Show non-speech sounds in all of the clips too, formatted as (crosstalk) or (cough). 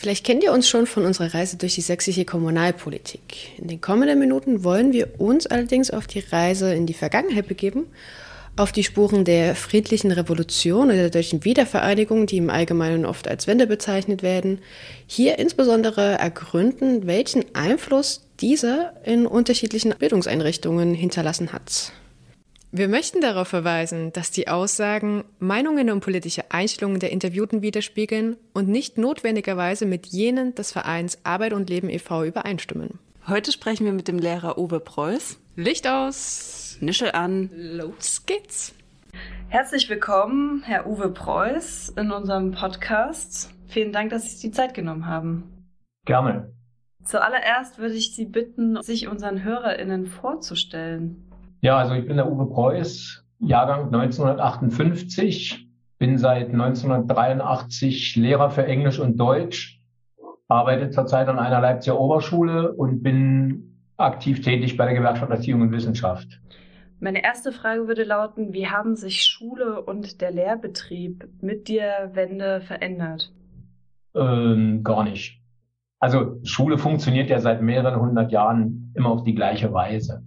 Vielleicht kennt ihr uns schon von unserer Reise durch die sächsische Kommunalpolitik. In den kommenden Minuten wollen wir uns allerdings auf die Reise in die Vergangenheit begeben, auf die Spuren der friedlichen Revolution oder der deutschen Wiedervereinigung, die im Allgemeinen oft als Wende bezeichnet werden, hier insbesondere ergründen, welchen Einfluss dieser in unterschiedlichen Bildungseinrichtungen hinterlassen hat. Wir möchten darauf verweisen, dass die Aussagen Meinungen und politische Einstellungen der Interviewten widerspiegeln und nicht notwendigerweise mit jenen des Vereins Arbeit und Leben e.V. übereinstimmen. Heute sprechen wir mit dem Lehrer Uwe Preuß. Licht aus, Nische an, los geht's. Herzlich willkommen, Herr Uwe Preuß, in unserem Podcast. Vielen Dank, dass Sie sich die Zeit genommen haben. Gerne. Zuallererst würde ich Sie bitten, sich unseren HörerInnen vorzustellen. Ja, also ich bin der Uwe Preuß, Jahrgang 1958, bin seit 1983 Lehrer für Englisch und Deutsch, arbeite zurzeit an einer Leipziger Oberschule und bin aktiv tätig bei der Gewerkschaft Erziehung und Wissenschaft. Meine erste Frage würde lauten, wie haben sich Schule und der Lehrbetrieb mit der Wende verändert? Ähm, gar nicht. Also Schule funktioniert ja seit mehreren hundert Jahren immer auf die gleiche Weise.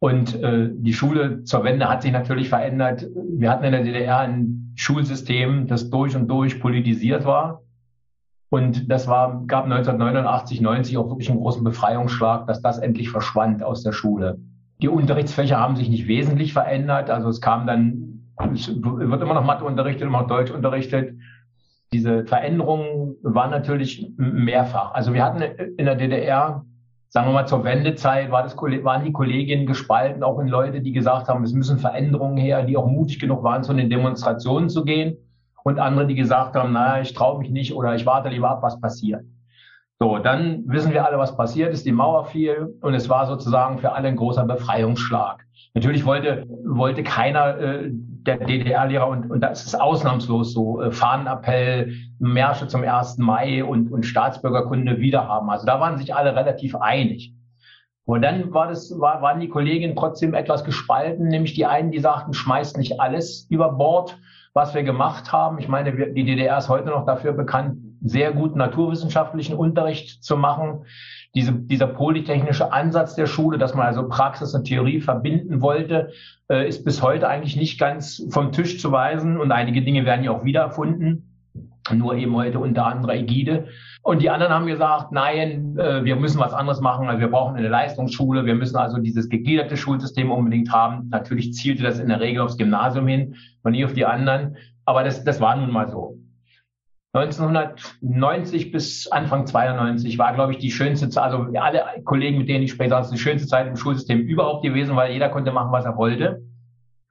Und äh, die Schule zur Wende hat sich natürlich verändert. Wir hatten in der DDR ein Schulsystem, das durch und durch politisiert war. Und das war, gab 1989, 90 auch wirklich einen großen Befreiungsschlag, dass das endlich verschwand aus der Schule. Die Unterrichtsfächer haben sich nicht wesentlich verändert. Also es kam dann, es wird immer noch Mathe unterrichtet, immer noch Deutsch unterrichtet. Diese Veränderungen waren natürlich mehrfach. Also wir hatten in der DDR sagen wir mal, zur Wendezeit war das, waren die Kolleginnen gespalten, auch in Leute, die gesagt haben, es müssen Veränderungen her, die auch mutig genug waren, zu den Demonstrationen zu gehen. Und andere, die gesagt haben, naja, ich traue mich nicht oder ich warte lieber ab, was passiert. So, dann wissen wir alle, was passiert ist. Die Mauer fiel und es war sozusagen für alle ein großer Befreiungsschlag. Natürlich wollte, wollte keiner äh, der DDR-Lehrer und, und das ist ausnahmslos so, äh, Fahnenappell, Märsche zum 1. Mai und, und Staatsbürgerkunde wiederhaben. Also da waren sich alle relativ einig. Und dann war das, war, waren die Kolleginnen trotzdem etwas gespalten, nämlich die einen, die sagten, schmeißt nicht alles über Bord, was wir gemacht haben. Ich meine, wir, die DDR ist heute noch dafür bekannt, sehr guten naturwissenschaftlichen Unterricht zu machen. Diese, dieser polytechnische Ansatz der Schule, dass man also Praxis und Theorie verbinden wollte, äh, ist bis heute eigentlich nicht ganz vom Tisch zu weisen. Und einige Dinge werden ja auch wiedererfunden nur eben heute unter anderer Ägide. Und die anderen haben gesagt, nein, äh, wir müssen was anderes machen. Also wir brauchen eine Leistungsschule. Wir müssen also dieses gegliederte Schulsystem unbedingt haben. Natürlich zielte das in der Regel aufs Gymnasium hin und nie auf die anderen. Aber das, das war nun mal so. 1990 bis Anfang 92 war, glaube ich, die schönste Zeit, also alle Kollegen, mit denen ich später hatte, die schönste Zeit im Schulsystem überhaupt gewesen, weil jeder konnte machen, was er wollte.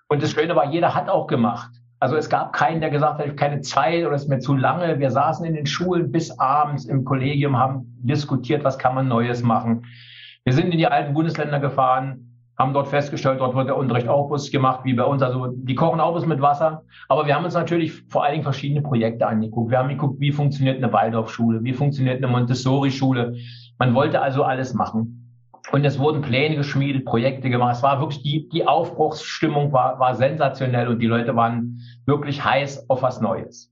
Und das Schöne war, jeder hat auch gemacht. Also es gab keinen, der gesagt hat, ich habe keine Zeit oder es ist mir zu lange. Wir saßen in den Schulen bis abends im Kollegium, haben diskutiert, was kann man Neues machen. Wir sind in die alten Bundesländer gefahren, haben dort festgestellt, dort wird der Unterricht auch Bus gemacht, wie bei uns. Also die kochen auch Bus mit Wasser. Aber wir haben uns natürlich vor allen Dingen verschiedene Projekte angeguckt. Wir haben geguckt, wie funktioniert eine Waldorfschule, wie funktioniert eine Montessori-Schule. Man wollte also alles machen. Und es wurden Pläne geschmiedet, Projekte gemacht. Es war wirklich die, die Aufbruchsstimmung war, war sensationell und die Leute waren wirklich heiß auf was Neues.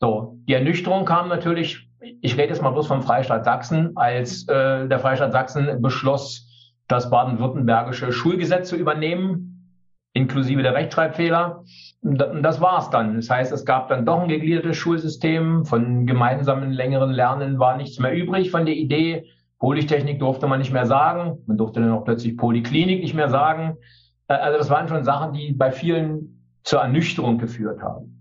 So, die Ernüchterung kam natürlich, ich rede jetzt mal bloß vom Freistaat Sachsen, als äh, der Freistaat Sachsen beschloss, das baden-württembergische Schulgesetz zu übernehmen, inklusive der Rechtschreibfehler. Das war's dann. Das heißt, es gab dann doch ein gegliedertes Schulsystem. Von gemeinsamen längeren Lernen war nichts mehr übrig von der Idee, Polytechnik durfte man nicht mehr sagen. Man durfte dann auch plötzlich Polyklinik nicht mehr sagen. Äh, also das waren schon Sachen, die bei vielen zur Ernüchterung geführt haben.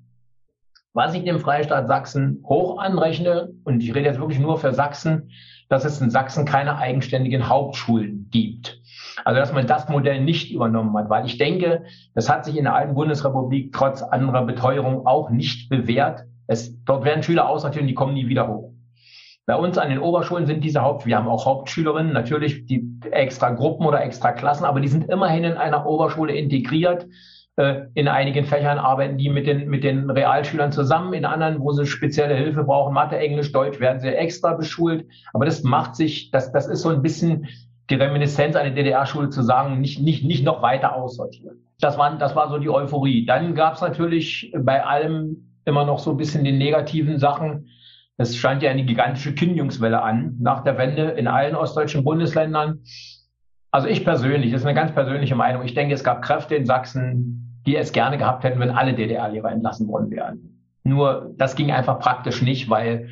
Was ich dem Freistaat Sachsen hoch anrechne, und ich rede jetzt wirklich nur für Sachsen, dass es in Sachsen keine eigenständigen Hauptschulen gibt. Also dass man das Modell nicht übernommen hat, weil ich denke, das hat sich in der alten Bundesrepublik trotz anderer Beteuerung auch nicht bewährt. Es, dort werden Schüler aussortiert und die kommen nie wieder hoch. Bei uns an den Oberschulen sind diese Haupt, wir haben auch Hauptschülerinnen, natürlich die extra Gruppen oder extra Klassen, aber die sind immerhin in einer Oberschule integriert. Äh, in einigen Fächern arbeiten die mit den, mit den Realschülern zusammen, in anderen, wo sie spezielle Hilfe brauchen, Mathe, Englisch, Deutsch, werden sie extra beschult. Aber das macht sich, das, das ist so ein bisschen die Reminiszenz einer DDR-Schule zu sagen, nicht, nicht, nicht noch weiter aussortieren. Das war, das war so die Euphorie. Dann gab es natürlich bei allem immer noch so ein bisschen die negativen Sachen. Es scheint ja eine gigantische Kündigungswelle an nach der Wende in allen ostdeutschen Bundesländern. Also ich persönlich, das ist eine ganz persönliche Meinung. Ich denke, es gab Kräfte in Sachsen, die es gerne gehabt hätten, wenn alle DDR-Lehrer entlassen worden wären. Nur das ging einfach praktisch nicht, weil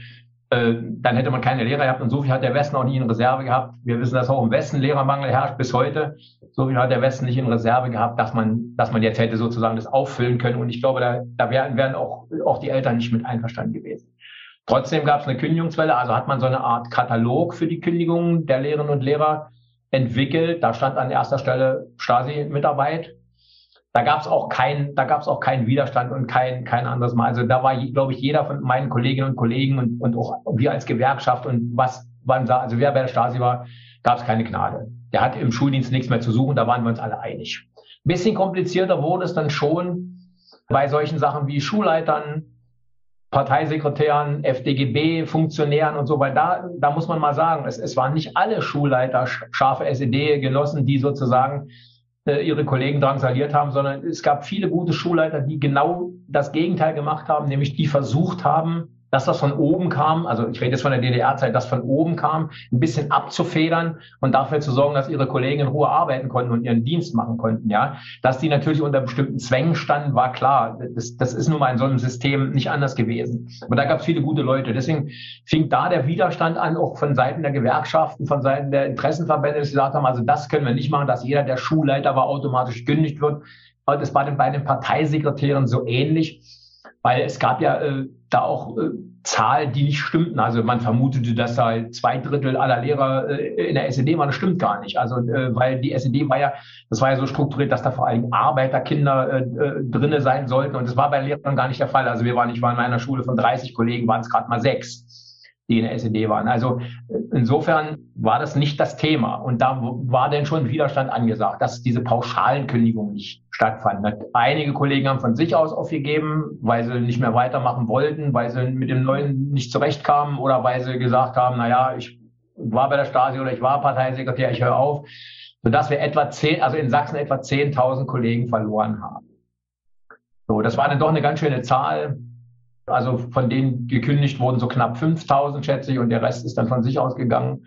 äh, dann hätte man keine Lehrer gehabt und so viel hat der Westen auch nie in Reserve gehabt. Wir wissen, dass auch im Westen Lehrermangel herrscht bis heute. So viel hat der Westen nicht in Reserve gehabt, dass man, dass man jetzt hätte sozusagen das auffüllen können. Und ich glaube, da, da wären, wären auch, auch die Eltern nicht mit einverstanden gewesen. Trotzdem gab es eine Kündigungswelle, also hat man so eine Art Katalog für die Kündigungen der Lehrerinnen und Lehrer entwickelt. Da stand an erster Stelle Stasi-Mitarbeit. Da gab es auch keinen, da gab es auch keinen Widerstand und kein, kein anderes Mal. Also da war, glaube ich, jeder von meinen Kolleginnen und Kollegen und, und auch wir als Gewerkschaft und was da, also wer bei der Stasi war, gab es keine Gnade. Der hat im Schuldienst nichts mehr zu suchen, da waren wir uns alle einig. Ein bisschen komplizierter wurde es dann schon bei solchen Sachen wie Schulleitern, Parteisekretären, FDGB, Funktionären und so, weil da, da muss man mal sagen, es, es waren nicht alle Schulleiter scharfe SED-Genossen, die sozusagen ihre Kollegen drangsaliert haben, sondern es gab viele gute Schulleiter, die genau das Gegenteil gemacht haben, nämlich die versucht haben, dass das von oben kam, also ich rede jetzt von der DDR-Zeit, dass von oben kam, ein bisschen abzufedern und dafür zu sorgen, dass ihre Kollegen in Ruhe arbeiten konnten und ihren Dienst machen konnten, ja. Dass die natürlich unter bestimmten Zwängen standen, war klar. Das, das ist nun mal in so einem System nicht anders gewesen. Aber da gab es viele gute Leute. Deswegen fing da der Widerstand an, auch von Seiten der Gewerkschaften, von Seiten der Interessenverbände, die gesagt haben, also das können wir nicht machen, dass jeder, der Schulleiter war, automatisch gekündigt wird. Und das war bei den Parteisekretären so ähnlich weil es gab ja äh, da auch äh, Zahlen, die nicht stimmten. Also man vermutete, dass da zwei Drittel aller Lehrer äh, in der SED waren. Das stimmt gar nicht. Also äh, weil die SED war ja, das war ja so strukturiert, dass da vor allem Arbeiterkinder äh, äh, drinne sein sollten. Und das war bei Lehrern gar nicht der Fall. Also wir waren, ich war in meiner Schule von 30 Kollegen, waren es gerade mal sechs die in der SED waren. Also äh, insofern war das nicht das Thema. Und da war denn schon Widerstand angesagt, dass diese pauschalen Kündigungen nicht stattfanden. Einige Kollegen haben von sich aus aufgegeben, weil sie nicht mehr weitermachen wollten, weil sie mit dem Neuen nicht zurechtkamen oder weil sie gesagt haben, na ja, ich war bei der Stasi oder ich war Parteisekretär, ich höre auf. Sodass wir etwa zehn, also in Sachsen etwa 10.000 Kollegen verloren haben. So, das war dann doch eine ganz schöne Zahl. Also von denen gekündigt wurden so knapp 5000, schätze ich, und der Rest ist dann von sich ausgegangen.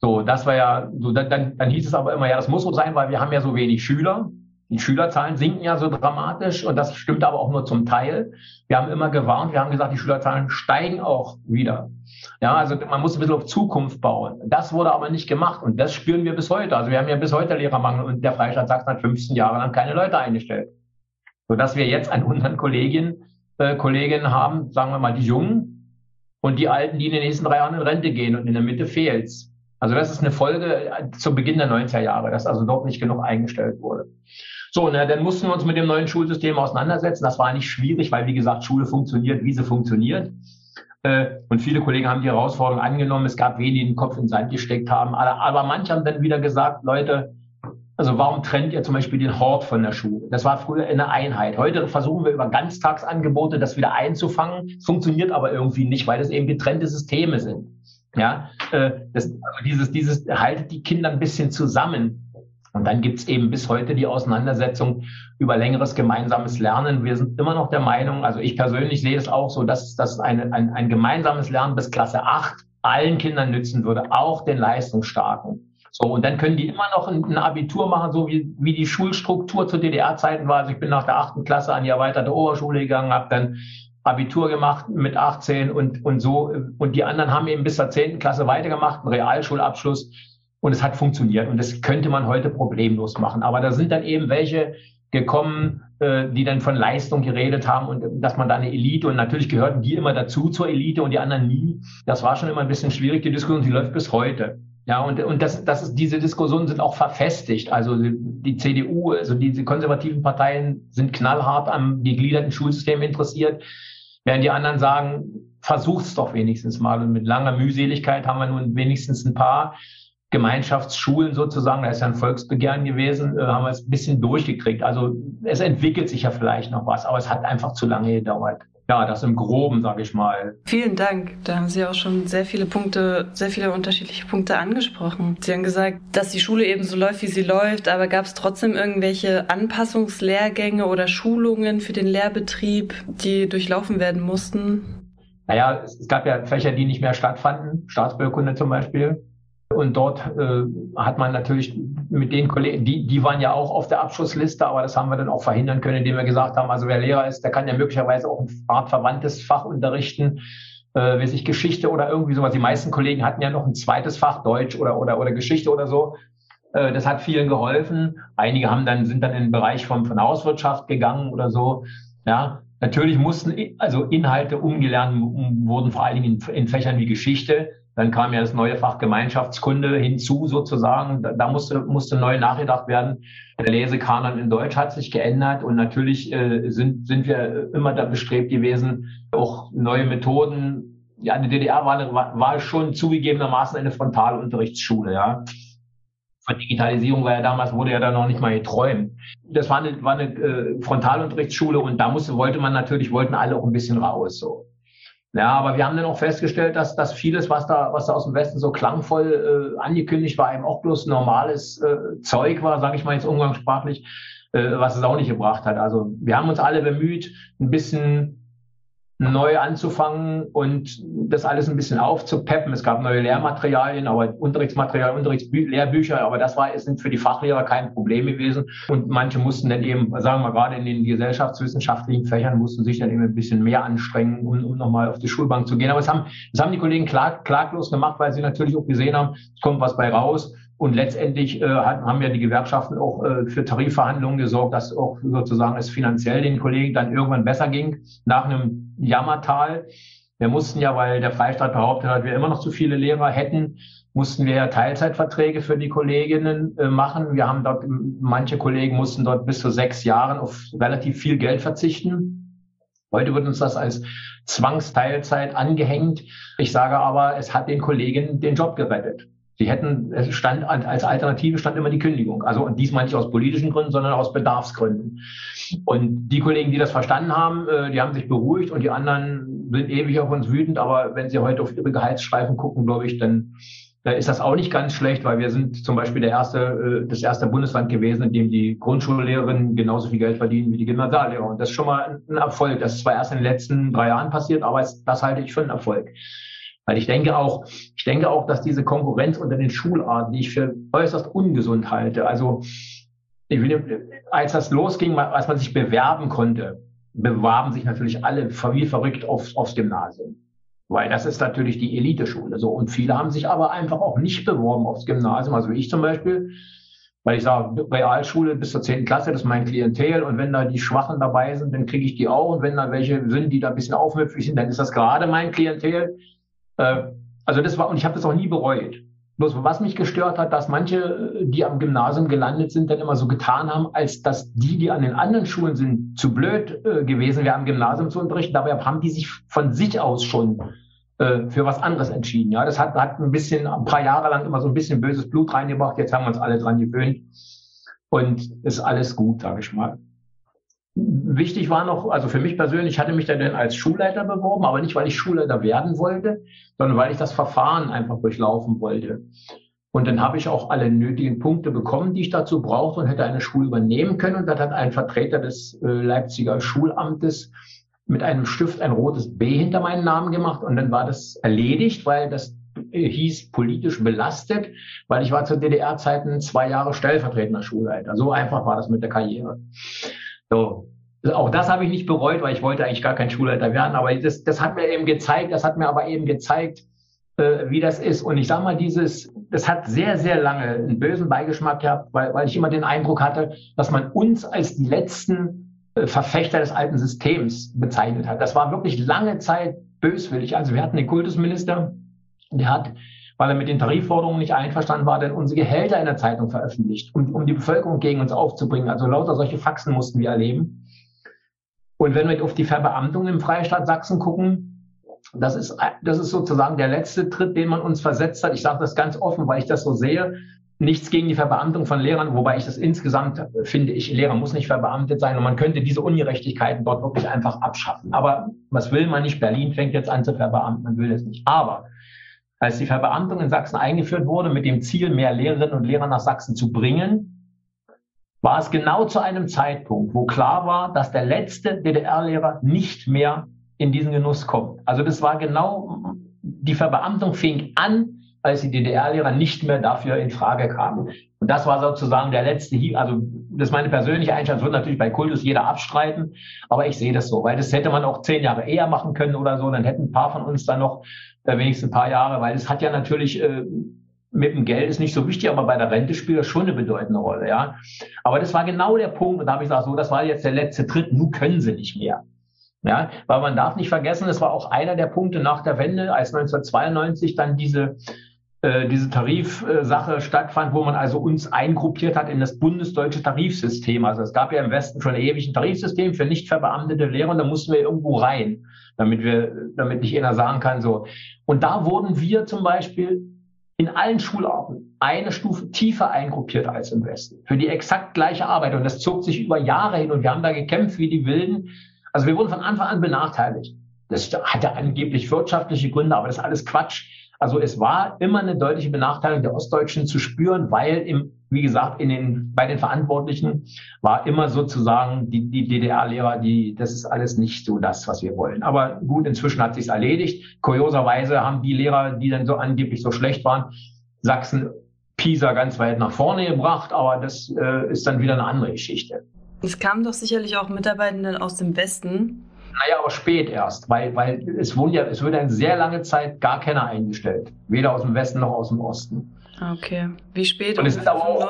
So, das war ja, so, dann, dann, dann hieß es aber immer, ja, das muss so sein, weil wir haben ja so wenig Schüler. Die Schülerzahlen sinken ja so dramatisch und das stimmt aber auch nur zum Teil. Wir haben immer gewarnt, wir haben gesagt, die Schülerzahlen steigen auch wieder. Ja, also man muss ein bisschen auf Zukunft bauen. Das wurde aber nicht gemacht und das spüren wir bis heute. Also wir haben ja bis heute Lehrermangel und der Freistaat Sachsen hat 15 Jahre lang keine Leute eingestellt. Sodass wir jetzt an unseren Kollegien äh, Kolleginnen haben, sagen wir mal die Jungen und die Alten, die in den nächsten drei Jahren in Rente gehen und in der Mitte fehlt's. Also das ist eine Folge äh, zu Beginn der 90er Jahre, dass also dort nicht genug eingestellt wurde. So, na, dann mussten wir uns mit dem neuen Schulsystem auseinandersetzen. Das war nicht schwierig, weil wie gesagt, Schule funktioniert, wie sie funktioniert. Äh, und viele Kollegen haben die Herausforderung angenommen. Es gab wenige, die den Kopf in den Sand gesteckt haben. Aber, aber manche haben dann wieder gesagt, Leute, also warum trennt ihr zum Beispiel den Hort von der Schule? Das war früher eine Einheit. Heute versuchen wir über Ganztagsangebote das wieder einzufangen. Es funktioniert aber irgendwie nicht, weil das eben getrennte Systeme sind. Ja, äh, das, also dieses, dieses haltet die Kinder ein bisschen zusammen. Und dann gibt's eben bis heute die Auseinandersetzung über längeres gemeinsames Lernen. Wir sind immer noch der Meinung, also ich persönlich sehe es auch so, dass, dass eine, ein, ein gemeinsames Lernen bis Klasse 8 allen Kindern nützen würde, auch den Leistungsstarken. So, und dann können die immer noch ein, ein Abitur machen, so wie, wie die Schulstruktur zu DDR-Zeiten war. Also ich bin nach der achten Klasse an die erweiterte Oberschule gegangen, habe dann Abitur gemacht mit 18 und, und so. Und die anderen haben eben bis zur zehnten Klasse weitergemacht, einen Realschulabschluss. Und es hat funktioniert. Und das könnte man heute problemlos machen. Aber da sind dann eben welche gekommen, äh, die dann von Leistung geredet haben und dass man da eine Elite und natürlich gehörten die immer dazu zur Elite und die anderen nie. Das war schon immer ein bisschen schwierig, die Diskussion, die läuft bis heute. Ja, und, und das, das ist, diese Diskussionen sind auch verfestigt. Also die CDU, also diese konservativen Parteien sind knallhart am gegliederten Schulsystem interessiert. Während die anderen sagen, versuch's doch wenigstens mal. Und mit langer Mühseligkeit haben wir nun wenigstens ein paar Gemeinschaftsschulen sozusagen, da ist ja ein Volksbegehren gewesen, haben wir es ein bisschen durchgekriegt. Also es entwickelt sich ja vielleicht noch was, aber es hat einfach zu lange gedauert. Ja, das im Groben, sage ich mal. Vielen Dank. Da haben Sie auch schon sehr viele Punkte, sehr viele unterschiedliche Punkte angesprochen. Sie haben gesagt, dass die Schule eben so läuft, wie sie läuft, aber gab es trotzdem irgendwelche Anpassungslehrgänge oder Schulungen für den Lehrbetrieb, die durchlaufen werden mussten? Naja, es gab ja Fächer, die nicht mehr stattfanden, Staatsbürgerkunde zum Beispiel. Und dort äh, hat man natürlich mit den Kollegen, die, die waren ja auch auf der Abschlussliste, aber das haben wir dann auch verhindern können, indem wir gesagt haben, also wer Lehrer ist, der kann ja möglicherweise auch ein Art verwandtes Fach unterrichten, äh, wie sich Geschichte oder irgendwie sowas. Die meisten Kollegen hatten ja noch ein zweites Fach, Deutsch oder, oder, oder Geschichte oder so. Äh, das hat vielen geholfen. Einige haben dann, sind dann in den Bereich von, von Hauswirtschaft gegangen oder so. Ja, natürlich mussten, also Inhalte umgelernt wurden vor allen Dingen in, in Fächern wie Geschichte dann kam ja das neue Fach Gemeinschaftskunde hinzu sozusagen. Da, da musste, musste neu nachgedacht werden. Der Lesekanon in Deutsch hat sich geändert und natürlich äh, sind, sind wir immer da bestrebt gewesen, auch neue Methoden. Ja, die DDR war, war, war schon zugegebenermaßen eine Frontalunterrichtsschule, ja. Von Digitalisierung war ja damals, wurde ja da noch nicht mal geträumt. Das war eine, war eine äh, Frontalunterrichtsschule und da musste, wollte man natürlich, wollten alle auch ein bisschen raus, so. Ja, aber wir haben dann auch festgestellt, dass, dass vieles, was da, was da aus dem Westen so klangvoll äh, angekündigt war, eben auch bloß normales äh, Zeug war, sage ich mal jetzt umgangssprachlich, äh, was es auch nicht gebracht hat. Also wir haben uns alle bemüht, ein bisschen neu anzufangen und das alles ein bisschen aufzupeppen. Es gab neue Lehrmaterialien, aber Unterrichtsmaterial, Unterrichtslehrbücher, aber das war, sind für die Fachlehrer kein Problem gewesen. Und manche mussten dann eben, sagen wir gerade in den gesellschaftswissenschaftlichen Fächern, mussten sich dann eben ein bisschen mehr anstrengen, um, um nochmal auf die Schulbank zu gehen. Aber das haben, das haben die Kollegen klag, klaglos gemacht, weil sie natürlich auch gesehen haben, es kommt was bei raus. Und letztendlich äh, haben ja die Gewerkschaften auch äh, für Tarifverhandlungen gesorgt, dass auch sozusagen es finanziell den Kollegen dann irgendwann besser ging nach einem Jammertal. Wir mussten ja, weil der Freistaat behauptet hat, wir immer noch zu viele Lehrer hätten, mussten wir ja Teilzeitverträge für die Kolleginnen äh, machen. Wir haben dort, manche Kollegen mussten dort bis zu sechs Jahren auf relativ viel Geld verzichten. Heute wird uns das als Zwangsteilzeit angehängt. Ich sage aber, es hat den Kolleginnen den Job gerettet. Sie hätten, es stand als Alternative stand immer die Kündigung. Also diesmal nicht aus politischen Gründen, sondern aus Bedarfsgründen. Und die Kollegen, die das verstanden haben, äh, die haben sich beruhigt und die anderen sind ewig auf uns wütend. Aber wenn sie heute auf ihre Gehaltsstreifen gucken, glaube ich, dann ist das auch nicht ganz schlecht, weil wir sind zum Beispiel der erste, äh, das erste Bundesland gewesen, in dem die Grundschullehrerinnen genauso viel Geld verdienen wie die Gymnasiallehrer. Und das ist schon mal ein Erfolg. Das ist zwar erst in den letzten drei Jahren passiert, aber das halte ich für einen Erfolg. Weil ich denke auch, ich denke auch, dass diese Konkurrenz unter den Schularten, die ich für äußerst ungesund halte, also will, als das losging, als man sich bewerben konnte, bewarben sich natürlich alle wie verrückt aufs, aufs Gymnasium. Weil das ist natürlich die Eliteschule. So. Und viele haben sich aber einfach auch nicht beworben aufs Gymnasium. Also ich zum Beispiel, weil ich sage, Realschule bis zur zehnten Klasse, das ist mein Klientel. Und wenn da die Schwachen dabei sind, dann kriege ich die auch. Und wenn da welche sind, die da ein bisschen aufmüpfig sind, dann ist das gerade mein Klientel. Äh, also das war, und ich habe das auch nie bereut. Bloß was mich gestört hat, dass manche, die am Gymnasium gelandet sind, dann immer so getan haben, als dass die, die an den anderen Schulen sind, zu blöd äh, gewesen wären, am Gymnasium zu unterrichten. Dabei haben die sich von sich aus schon äh, für was anderes entschieden. Ja, das hat, hat ein bisschen, ein paar Jahre lang immer so ein bisschen böses Blut reingebracht. Jetzt haben wir uns alle dran gewöhnt und ist alles gut, sage ich mal. Wichtig war noch, also für mich persönlich, ich hatte mich dann als Schulleiter beworben, aber nicht, weil ich Schulleiter werden wollte, sondern weil ich das Verfahren einfach durchlaufen wollte. Und dann habe ich auch alle nötigen Punkte bekommen, die ich dazu brauchte und hätte eine Schule übernehmen können. Und dann hat ein Vertreter des äh, Leipziger Schulamtes mit einem Stift ein rotes B hinter meinen Namen gemacht. Und dann war das erledigt, weil das äh, hieß politisch belastet, weil ich war zu DDR-Zeiten zwei Jahre stellvertretender Schulleiter. So einfach war das mit der Karriere. So. Auch das habe ich nicht bereut, weil ich wollte eigentlich gar kein Schulleiter werden. Aber das, das hat mir eben gezeigt, das hat mir aber eben gezeigt, äh, wie das ist. Und ich sage mal, dieses, das hat sehr, sehr lange einen bösen Beigeschmack gehabt, weil, weil ich immer den Eindruck hatte, dass man uns als die letzten äh, Verfechter des alten Systems bezeichnet hat. Das war wirklich lange Zeit böswillig. Also wir hatten den Kultusminister, der hat weil er mit den Tarifforderungen nicht einverstanden war, denn unsere Gehälter in der Zeitung veröffentlicht, um, um die Bevölkerung gegen uns aufzubringen. Also lauter solche Faxen mussten wir erleben. Und wenn wir auf die Verbeamtung im Freistaat Sachsen gucken, das ist, das ist sozusagen der letzte Tritt, den man uns versetzt hat. Ich sage das ganz offen, weil ich das so sehe. Nichts gegen die Verbeamtung von Lehrern, wobei ich das insgesamt finde, ich, Lehrer muss nicht verbeamtet sein und man könnte diese Ungerechtigkeiten dort wirklich einfach abschaffen. Aber was will man nicht? Berlin fängt jetzt an zu verbeamten, man will das nicht. Aber als die Verbeamtung in Sachsen eingeführt wurde, mit dem Ziel, mehr Lehrerinnen und Lehrer nach Sachsen zu bringen, war es genau zu einem Zeitpunkt, wo klar war, dass der letzte DDR-Lehrer nicht mehr in diesen Genuss kommt. Also das war genau, die Verbeamtung fing an, als die DDR-Lehrer nicht mehr dafür in Frage kamen. Und das war sozusagen der letzte, also das ist meine persönliche das wird natürlich bei Kultus jeder abstreiten, aber ich sehe das so, weil das hätte man auch zehn Jahre eher machen können oder so, dann hätten ein paar von uns dann noch äh, wenigstens ein paar Jahre, weil es hat ja natürlich äh, mit dem Geld ist nicht so wichtig, aber bei der Rente spielt das schon eine bedeutende Rolle, ja. Aber das war genau der Punkt, und da habe ich gesagt, so, das war jetzt der letzte Tritt, nun können sie nicht mehr. Ja, weil man darf nicht vergessen, das war auch einer der Punkte nach der Wende, als 1992 dann diese äh, diese Tarifsache stattfand, wo man also uns eingruppiert hat in das bundesdeutsche Tarifsystem. Also es gab ja im Westen schon ewig ein Tarifsystem für nicht verbeamtete Lehrer und da mussten wir irgendwo rein, damit wir, damit nicht einer sagen kann, so. Und da wurden wir zum Beispiel in allen Schularten eine Stufe tiefer eingruppiert als im Westen. Für die exakt gleiche Arbeit. Und das zog sich über Jahre hin und wir haben da gekämpft wie die Wilden. Also wir wurden von Anfang an benachteiligt. Das hatte angeblich wirtschaftliche Gründe, aber das ist alles Quatsch. Also es war immer eine deutliche Benachteiligung der Ostdeutschen zu spüren, weil im, wie gesagt, in den, bei den Verantwortlichen war immer sozusagen die, die DDR-Lehrer, die, das ist alles nicht so das, was wir wollen. Aber gut, inzwischen hat sich's erledigt. Kurioserweise haben die Lehrer, die dann so angeblich so schlecht waren, Sachsen Pisa ganz weit nach vorne gebracht, aber das äh, ist dann wieder eine andere Geschichte. Es kamen doch sicherlich auch Mitarbeitenden aus dem Westen, naja, aber spät erst, weil, weil es wurde ja, es wurde eine sehr lange Zeit gar keiner eingestellt. Weder aus dem Westen noch aus dem Osten. Okay. Wie spät? Und es sind aber auch,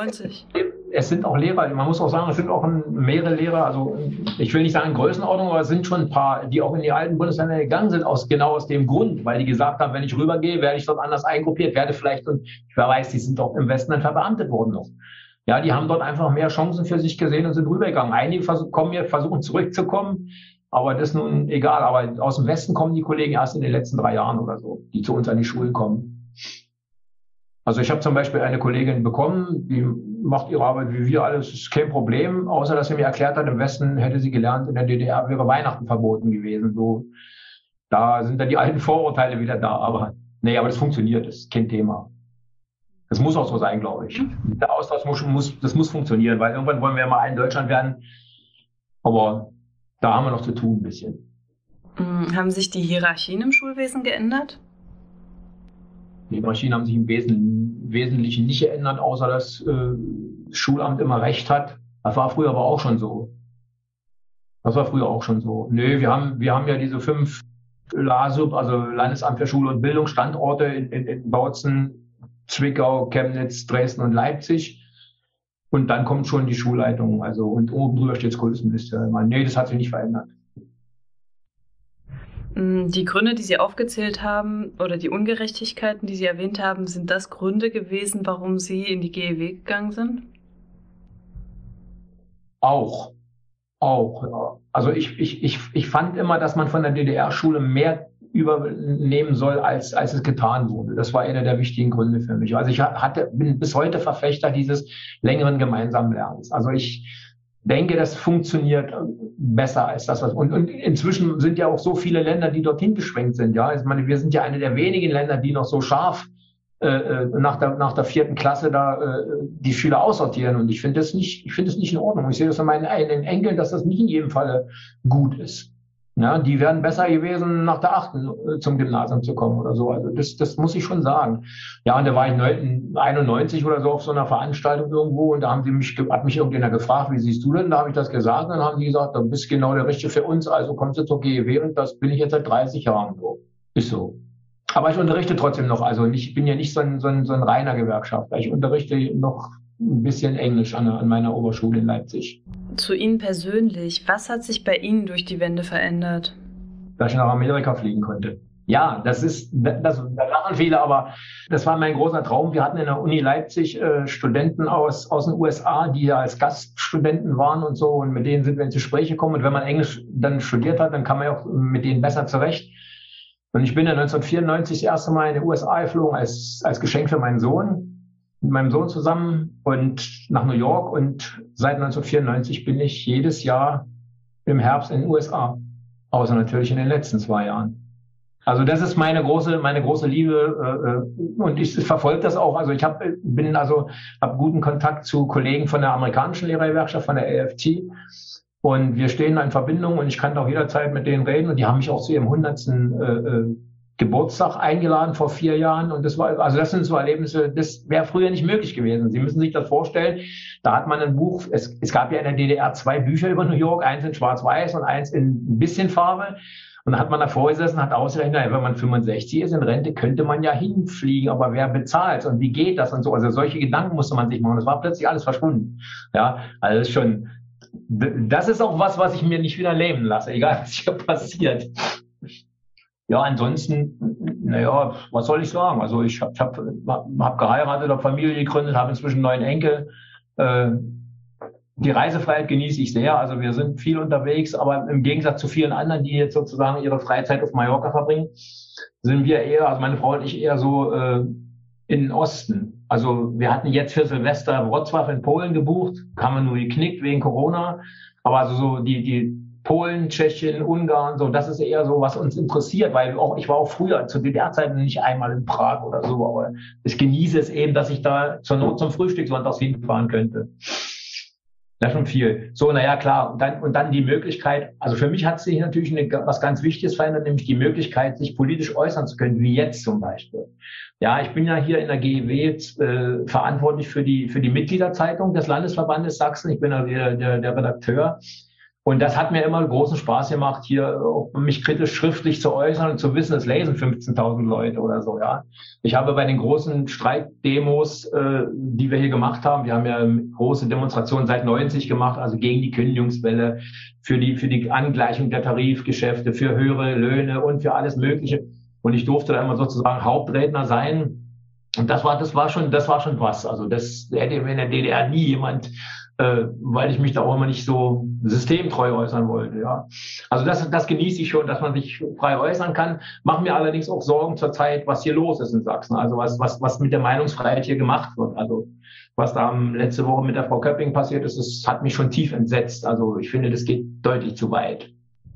es sind auch Lehrer, man muss auch sagen, es sind auch mehrere Lehrer, also ich will nicht sagen Größenordnung, aber es sind schon ein paar, die auch in die alten Bundesländer gegangen sind, aus genau aus dem Grund, weil die gesagt haben, wenn ich rübergehe, werde ich dort anders eingruppiert, werde vielleicht, und ich weiß, die sind auch im Westen dann verbeamtet worden noch. Ja, die haben dort einfach mehr Chancen für sich gesehen und sind rübergegangen. Einige kommen hier, versuchen zurückzukommen, aber das ist nun egal. Aber aus dem Westen kommen die Kollegen erst in den letzten drei Jahren oder so, die zu uns an die Schulen kommen. Also ich habe zum Beispiel eine Kollegin bekommen, die macht ihre Arbeit wie wir alles, ist kein Problem, außer dass sie mir erklärt hat, im Westen hätte sie gelernt, in der DDR wäre Weihnachten verboten gewesen. So, da sind dann die alten Vorurteile wieder da. Aber nee, aber das funktioniert, das ist kein Thema. Das muss auch so sein, glaube ich. Der Austausch muss, muss, das muss funktionieren, weil irgendwann wollen wir ja mal in Deutschland werden. Aber da haben wir noch zu tun ein bisschen. Mm, haben sich die Hierarchien im Schulwesen geändert? Die Hierarchien haben sich im Wesentlichen nicht geändert, außer dass äh, das Schulamt immer recht hat. Das war früher aber auch schon so. Das war früher auch schon so. Nö, wir haben, wir haben ja diese fünf LASUB, also Landesamt für Schule und Bildung, Standorte in, in, in Bautzen, Zwickau, Chemnitz, Dresden und Leipzig. Und dann kommt schon die Schulleitung. Also, und oben drüber steht das Kultusministerium. Nee, das hat sich nicht verändert. Mm, die Gründe, die Sie aufgezählt haben, oder die Ungerechtigkeiten, die Sie erwähnt haben, sind das Gründe gewesen, warum Sie in die GEW gegangen sind? Auch. Auch. Also ich, ich, ich, ich fand immer, dass man von der DDR-Schule mehr übernehmen soll, als, als es getan wurde. Das war einer der wichtigen Gründe für mich. Also ich hatte, bin bis heute Verfechter dieses längeren gemeinsamen Lernens. Also ich denke, das funktioniert besser als das, was, und, und inzwischen sind ja auch so viele Länder, die dorthin geschwenkt sind. Ja, ich meine, wir sind ja eine der wenigen Länder, die noch so scharf äh, äh nach der, nach der vierten Klasse da äh, die Schüler aussortieren. Und ich finde das nicht, ich finde das nicht in Ordnung. Ich sehe das an meinen eigenen Enkeln, dass das nicht in jedem Falle gut ist. Ja, die wären besser gewesen, nach der achten äh, zum Gymnasium zu kommen oder so. Also das, das muss ich schon sagen. Ja, und da war ich 91 oder so auf so einer Veranstaltung irgendwo und da haben sie mich, hat mich irgendjemand gefragt, wie siehst du denn? Da habe ich das gesagt und dann haben die gesagt, du bist genau der Richtige für uns, also kommst du zur GEW und das bin ich jetzt seit 30 Jahren so. Ist so. Aber ich unterrichte trotzdem noch, also ich bin ja nicht so ein, so ein, so ein reiner Gewerkschafter. Ich unterrichte noch ein bisschen Englisch an, an meiner Oberschule in Leipzig. Zu Ihnen persönlich, was hat sich bei Ihnen durch die Wende verändert? Dass ich nach Amerika fliegen konnte. Ja, das ist, das, da lachen viele, aber das war mein großer Traum. Wir hatten in der Uni Leipzig äh, Studenten aus, aus den USA, die ja als Gaststudenten waren und so, und mit denen sind wir ins Gespräch gekommen. Und wenn man Englisch dann studiert hat, dann kann man ja auch mit denen besser zurecht. Und ich bin ja 1994 das erste Mal in die USA geflogen als, als Geschenk für meinen Sohn, mit meinem Sohn zusammen und nach New York. Und seit 1994 bin ich jedes Jahr im Herbst in den USA. Außer natürlich in den letzten zwei Jahren. Also das ist meine große, meine große Liebe äh, und ich verfolge das auch. Also ich hab, bin also habe guten Kontakt zu Kollegen von der amerikanischen Lehrergewerkschaft, von der AFT und wir stehen in Verbindung und ich kann auch jederzeit mit denen reden und die haben mich auch zu ihrem hundertsten äh, äh, Geburtstag eingeladen vor vier Jahren und das war also das sind so Erlebnisse, das wäre früher nicht möglich gewesen. Sie müssen sich das vorstellen. Da hat man ein Buch. Es, es gab ja in der DDR zwei Bücher über New York, eins in Schwarz-Weiß und eins in ein bisschen Farbe. Und dann hat man davor gesessen, hat ausgerechnet, wenn man 65 ist in Rente, könnte man ja hinfliegen, aber wer bezahlt und wie geht das und so. Also solche Gedanken musste man sich machen. Das war plötzlich alles verschwunden. Ja, also das ist schon, das ist auch was, was ich mir nicht wieder leben lasse, egal was hier passiert. Ja, ansonsten, naja, was soll ich sagen? Also ich habe hab, hab geheiratet, habe Familie gegründet, habe inzwischen neun Enkel. Äh, die Reisefreiheit genieße ich sehr. Also wir sind viel unterwegs, aber im Gegensatz zu vielen anderen, die jetzt sozusagen ihre Freizeit auf Mallorca verbringen, sind wir eher, also meine Frau und ich eher so äh, in den Osten. Also wir hatten jetzt für Silvester Wrocław in Polen gebucht, haben wir nur geknickt wegen Corona. Aber also so die, die Polen, Tschechien, Ungarn, so, das ist eher so, was uns interessiert, weil auch, ich war auch früher zu DDR-Zeiten nicht einmal in Prag oder so, aber ich genieße es eben, dass ich da zur Not zum Frühstück sonntags hinfahren könnte. Ist schon viel. So, naja, klar. Und dann, und dann die Möglichkeit, also für mich hat sich natürlich eine, was ganz Wichtiges verändert, nämlich die Möglichkeit, sich politisch äußern zu können, wie jetzt zum Beispiel. Ja, ich bin ja hier in der GEW äh, verantwortlich für die, für die Mitgliederzeitung des Landesverbandes Sachsen. Ich bin ja der, der, der Redakteur. Und das hat mir immer großen Spaß gemacht, hier mich kritisch schriftlich zu äußern und zu wissen, es lesen 15.000 Leute oder so, ja. Ich habe bei den großen Streikdemos, äh, die wir hier gemacht haben, wir haben ja große Demonstrationen seit 90 gemacht, also gegen die Kündigungswelle, für die, für die Angleichung der Tarifgeschäfte, für höhere Löhne und für alles Mögliche. Und ich durfte da immer sozusagen Hauptredner sein. Und das war, das war schon, das war schon was. Also das hätte in der DDR nie jemand äh, weil ich mich da auch immer nicht so systemtreu äußern wollte. Ja. Also das, das genieße ich schon, dass man sich frei äußern kann. Mache mir allerdings auch Sorgen zur Zeit, was hier los ist in Sachsen. Also was, was, was mit der Meinungsfreiheit hier gemacht wird. Also was da letzte Woche mit der Frau Köpping passiert ist, das hat mich schon tief entsetzt. Also ich finde, das geht deutlich zu weit.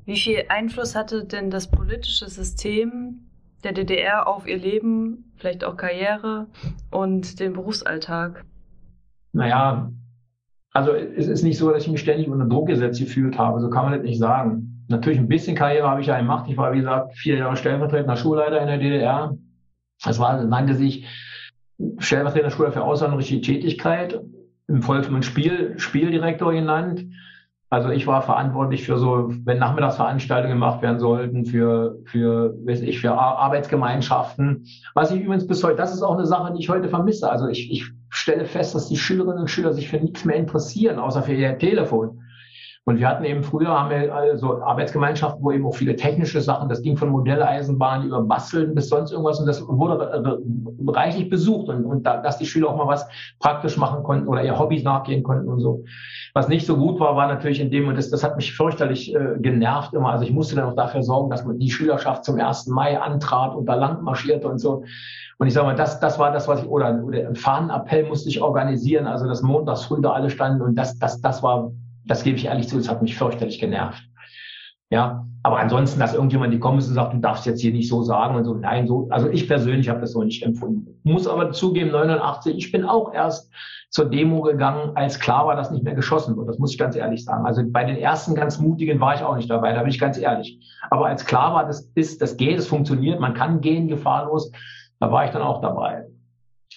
Wie viel Einfluss hatte denn das politische System der DDR auf ihr Leben, vielleicht auch Karriere und den Berufsalltag? Naja, also es ist nicht so, dass ich mich ständig unter Druck gesetzt gefühlt habe. So kann man das nicht sagen. Natürlich ein bisschen Karriere habe ich ja gemacht. Ich war, wie gesagt, vier Jahre stellvertretender Schulleiter in der DDR. Das war, nannte sich stellvertretender Schulleiter für außerordentliche Tätigkeit, im Volksmund Spiel, Spieldirektor genannt. Also ich war verantwortlich für so, wenn Nachmittagsveranstaltungen gemacht werden sollten, für, für, weiß ich, für Arbeitsgemeinschaften. Was ich übrigens bis heute, das ist auch eine Sache, die ich heute vermisse. Also ich, ich stelle fest, dass die Schülerinnen und Schüler sich für nichts mehr interessieren, außer für ihr Telefon. Und wir hatten eben früher haben wir also Arbeitsgemeinschaften, wo eben auch viele technische Sachen, das ging von Modelleisenbahn über Basteln bis sonst irgendwas und das wurde reichlich besucht und, und da, dass die Schüler auch mal was praktisch machen konnten oder ihr Hobbys nachgehen konnten und so. Was nicht so gut war, war natürlich in dem, und das, das hat mich fürchterlich äh, genervt immer. Also ich musste dann auch dafür sorgen, dass man die Schülerschaft zum 1. Mai antrat und da lang marschierte und so. Und ich sage mal, das, das war das, was ich, oder, oder ein Fahnenappell musste ich organisieren, also das montags früh da alle standen und das, das, das war das gebe ich ehrlich zu, das hat mich fürchterlich genervt. Ja, aber ansonsten, dass irgendjemand die kommt und sagt, du darfst jetzt hier nicht so sagen und so, nein, so, also ich persönlich habe das so nicht empfunden. Muss aber zugeben, 89, ich bin auch erst zur Demo gegangen, als klar war, dass nicht mehr geschossen wird. Das muss ich ganz ehrlich sagen. Also bei den ersten ganz mutigen war ich auch nicht dabei, da bin ich ganz ehrlich. Aber als klar war, das ist, das geht, es funktioniert, man kann gehen gefahrlos, da war ich dann auch dabei.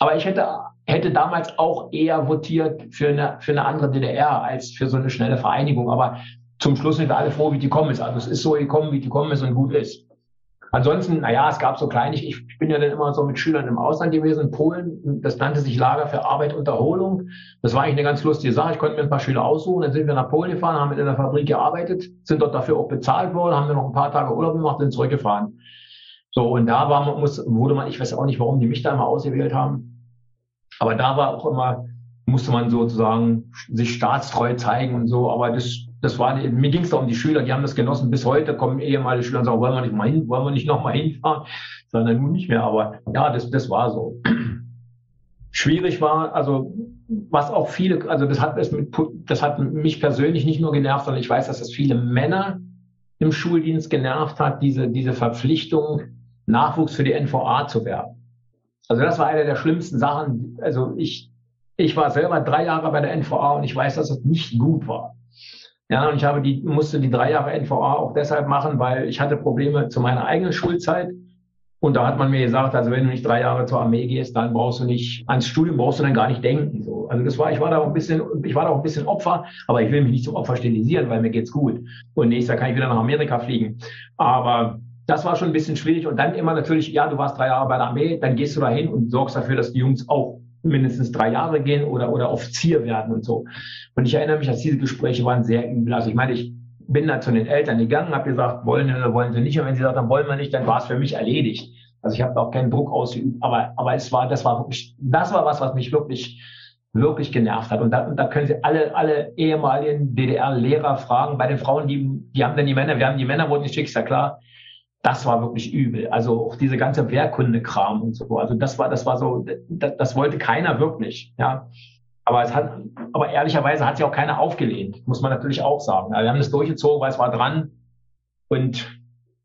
Aber ich hätte hätte damals auch eher votiert für eine, für eine andere DDR als für so eine schnelle Vereinigung. Aber zum Schluss sind wir alle froh, wie die kommen ist. Also es ist so gekommen, wie die kommen ist und gut ist. Ansonsten, naja, es gab so Kleinigkeiten. Ich bin ja dann immer so mit Schülern im Ausland gewesen, in Polen. Das nannte sich Lager für Arbeit und Erholung. Das war eigentlich eine ganz lustige Sache. Ich konnte mir ein paar Schüler aussuchen. Dann sind wir nach Polen gefahren, haben in der Fabrik gearbeitet, sind dort dafür auch bezahlt worden, haben wir noch ein paar Tage Urlaub gemacht, sind zurückgefahren. So, und da war, muss, wurde man, ich weiß auch nicht, warum die mich da immer ausgewählt haben. Aber da war auch immer, musste man sozusagen sich staatstreu zeigen und so. Aber das, das war, mir ging es da um die Schüler, die haben das genossen. Bis heute kommen ehemalige Schüler und sagen, wollen wir nicht mal hin, wollen wir nicht nochmal hinfahren? Sondern nun nicht mehr. Aber ja, das, das war so. (clears throat) Schwierig war, also was auch viele, also das hat, es mit, das hat mich persönlich nicht nur genervt, sondern ich weiß, dass es viele Männer im Schuldienst genervt hat, diese, diese Verpflichtung, Nachwuchs für die NVA zu werben. Also das war eine der schlimmsten Sachen. Also ich, ich war selber drei Jahre bei der NVA und ich weiß, dass es nicht gut war. Ja, und ich habe die, musste die drei Jahre NVA auch deshalb machen, weil ich hatte Probleme zu meiner eigenen Schulzeit. Und da hat man mir gesagt, also wenn du nicht drei Jahre zur Armee gehst, dann brauchst du nicht, ans Studium brauchst du dann gar nicht denken. So. Also das war, ich war da auch ein bisschen, ich war da auch ein bisschen Opfer, aber ich will mich nicht zum Opfer stilisieren, weil mir geht's gut. Und nächstes Jahr kann ich wieder nach Amerika fliegen. Aber das war schon ein bisschen schwierig. Und dann immer natürlich, ja, du warst drei Jahre bei der Armee, dann gehst du dahin und sorgst dafür, dass die Jungs auch mindestens drei Jahre gehen oder, oder Offizier werden und so. Und ich erinnere mich, dass diese Gespräche waren sehr übel. Also ich meine, ich bin da zu den Eltern gegangen, habe gesagt, wollen sie oder wollen sie nicht. Und wenn sie gesagt haben, wollen wir nicht, dann war es für mich erledigt. Also ich habe auch keinen Druck ausgeübt, aber, aber es war, das war wirklich, das war was, was mich wirklich, wirklich genervt hat. Und da, und da können Sie alle, alle ehemaligen DDR-Lehrer fragen. Bei den Frauen, die, die haben dann die Männer, wir haben die Männer wurden nicht schick, ist ja klar das war wirklich übel. Also auch diese ganze Wehrkunde-Kram und so. Also das war, das war so, das, das wollte keiner wirklich, ja. Aber es hat, aber ehrlicherweise hat sich auch keiner aufgelehnt, muss man natürlich auch sagen. Also wir haben das durchgezogen, weil es war dran. Und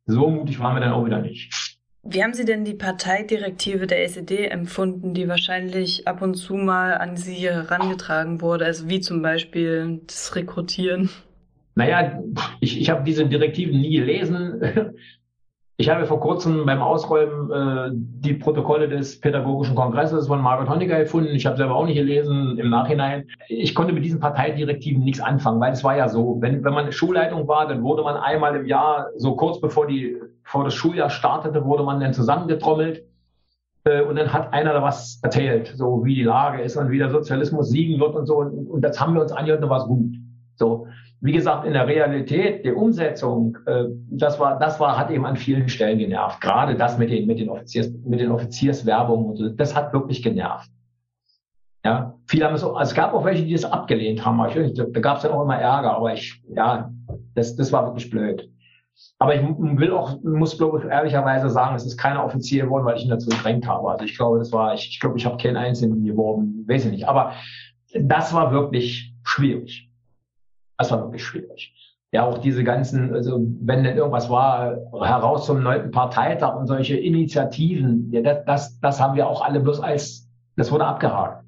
so mutig waren wir dann auch wieder nicht. Wie haben Sie denn die Parteidirektive der SED empfunden, die wahrscheinlich ab und zu mal an Sie herangetragen wurde? Also wie zum Beispiel das Rekrutieren? Naja, ich, ich habe diese Direktiven nie gelesen. Ich habe vor kurzem beim Ausräumen äh, die Protokolle des Pädagogischen Kongresses von Margaret Honecker gefunden. Ich habe selber auch nicht gelesen im Nachhinein. Ich konnte mit diesen Parteidirektiven nichts anfangen, weil es war ja so, wenn, wenn man Schulleitung war, dann wurde man einmal im Jahr, so kurz bevor, die, bevor das Schuljahr startete, wurde man dann zusammengetrommelt. Äh, und dann hat einer da was erzählt, so wie die Lage ist und wie der Sozialismus siegen wird und so. Und, und das haben wir uns angehört und war es gut. So. Wie gesagt, in der Realität, der Umsetzung, äh, das war, das war, hat eben an vielen Stellen genervt. Gerade das mit den, mit den Offiziers, mit den Offizierswerbungen und so, das hat wirklich genervt. Ja, viele haben es, also es gab auch welche, die das abgelehnt haben. Ich, da gab es dann auch immer Ärger, aber ich, ja, das, das war wirklich blöd. Aber ich will auch, muss glaube ich ehrlicherweise sagen, es ist keiner Offizier geworden, weil ich ihn dazu gedrängt habe. Also ich glaube, das war, ich, ich glaube, ich habe keinen einzigen geworben, weiß ich nicht. Aber das war wirklich schwierig. Das war wirklich schwierig. Ja, auch diese ganzen, also wenn denn irgendwas war, heraus zum neunten Parteitag und solche Initiativen, ja, das, das, das haben wir auch alle bloß als, das wurde abgehakt.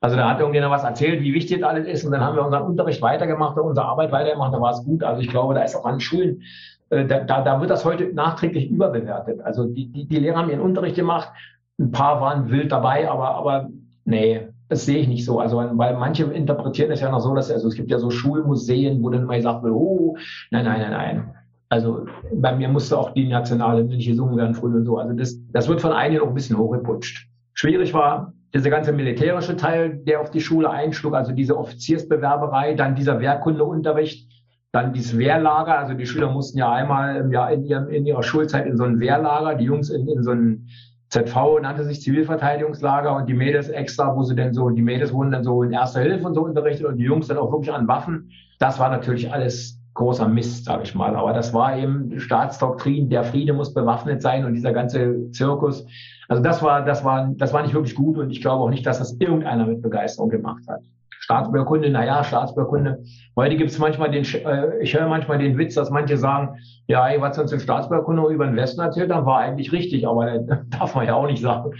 Also da hat irgendjemand was erzählt, wie wichtig das alles ist, und dann haben wir unseren Unterricht weitergemacht, unsere Arbeit weitergemacht, da war es gut. Also ich glaube, da ist auch an Schulen, äh, da, da, da wird das heute nachträglich überbewertet. Also die, die, die Lehrer haben ihren Unterricht gemacht, ein paar waren wild dabei, aber, aber nee, das sehe ich nicht so. Also, weil manche interpretieren es ja noch so, dass, also es gibt ja so Schulmuseen, wo dann mal gesagt wird, oh, nein, nein, nein, nein. Also bei mir musste auch die nationale nicht gesungen werden früher und so. Also das, das wird von einigen auch ein bisschen hochgeputscht. Schwierig war dieser ganze militärische Teil, der auf die Schule einschlug, also diese Offiziersbewerberei, dann dieser Wehrkundeunterricht, dann dieses Wehrlager. Also die Schüler mussten ja einmal im Jahr in, ihrem, in ihrer Schulzeit in so ein Wehrlager, die Jungs in, in so ein ZV nannte sich Zivilverteidigungslager und die Mädels extra, wo sie denn so, die Mädels wurden dann so in Erster Hilfe und so unterrichtet und die Jungs dann auch wirklich an Waffen. Das war natürlich alles großer Mist, sage ich mal. Aber das war eben Staatsdoktrin, der Friede muss bewaffnet sein und dieser ganze Zirkus. Also das war, das war, das war nicht wirklich gut und ich glaube auch nicht, dass das irgendeiner mit Begeisterung gemacht hat. Staatsbürgerkunde, naja, Staatsbürgerkunde. Heute gibt es manchmal den, äh, ich höre manchmal den Witz, dass manche sagen, ja, ey, was uns in Staatsbürgerkunde über den Westen erzählt haben, war eigentlich richtig, aber das (laughs) darf man ja auch nicht sagen.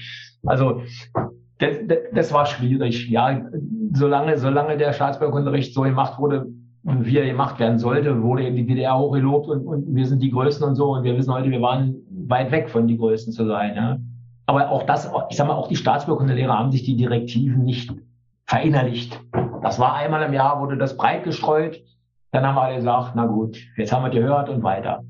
Also das, das, das war schwierig. Ja, solange, solange der Staatsbürgerkunderecht so gemacht wurde, wie er gemacht werden sollte, wurde eben die DDR hochgelobt und, und wir sind die Größten und so. Und wir wissen heute, wir waren weit weg von die Größten zu sein. Ja. Aber auch das, ich sag mal, auch die Staatsbürgerkundelehrer haben sich die Direktiven nicht verinnerlicht. Das war einmal im Jahr, wurde das breit gestreut. Dann haben alle gesagt, na gut, jetzt haben wir gehört und weiter.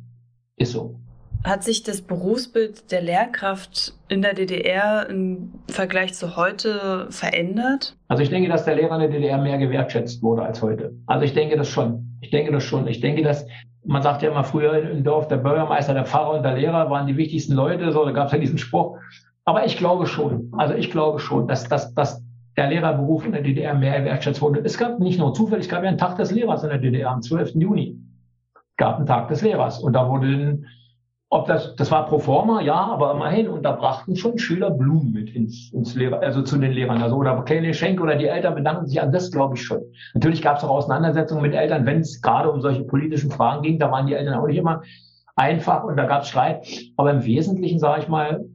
Ist so. Hat sich das Berufsbild der Lehrkraft in der DDR im Vergleich zu heute verändert? Also ich denke, dass der Lehrer in der DDR mehr gewertschätzt wurde als heute. Also ich denke das schon. Ich denke das schon. Ich denke, dass man sagt ja immer früher im Dorf, der Bürgermeister, der Pfarrer und der Lehrer waren die wichtigsten Leute. So, da gab es ja diesen Spruch. Aber ich glaube schon. Also ich glaube schon, dass, dass, dass der Lehrerberuf in der DDR mehr wertschätzt wurde. Es gab nicht nur zufällig, es gab ja einen Tag des Lehrers in der DDR am 12. Juni. Es gab einen Tag des Lehrers. Und da wurde ob das, das war pro forma, ja, aber immerhin, und da brachten schon Schüler Blumen mit ins, ins Lehrer, also zu den Lehrern, also oder kleine Geschenke oder die Eltern bedanken sich an das, glaube ich schon. Natürlich gab es auch Auseinandersetzungen mit Eltern, wenn es gerade um solche politischen Fragen ging, da waren die Eltern auch nicht immer einfach und da gab es Streit. Aber im Wesentlichen, sage ich mal,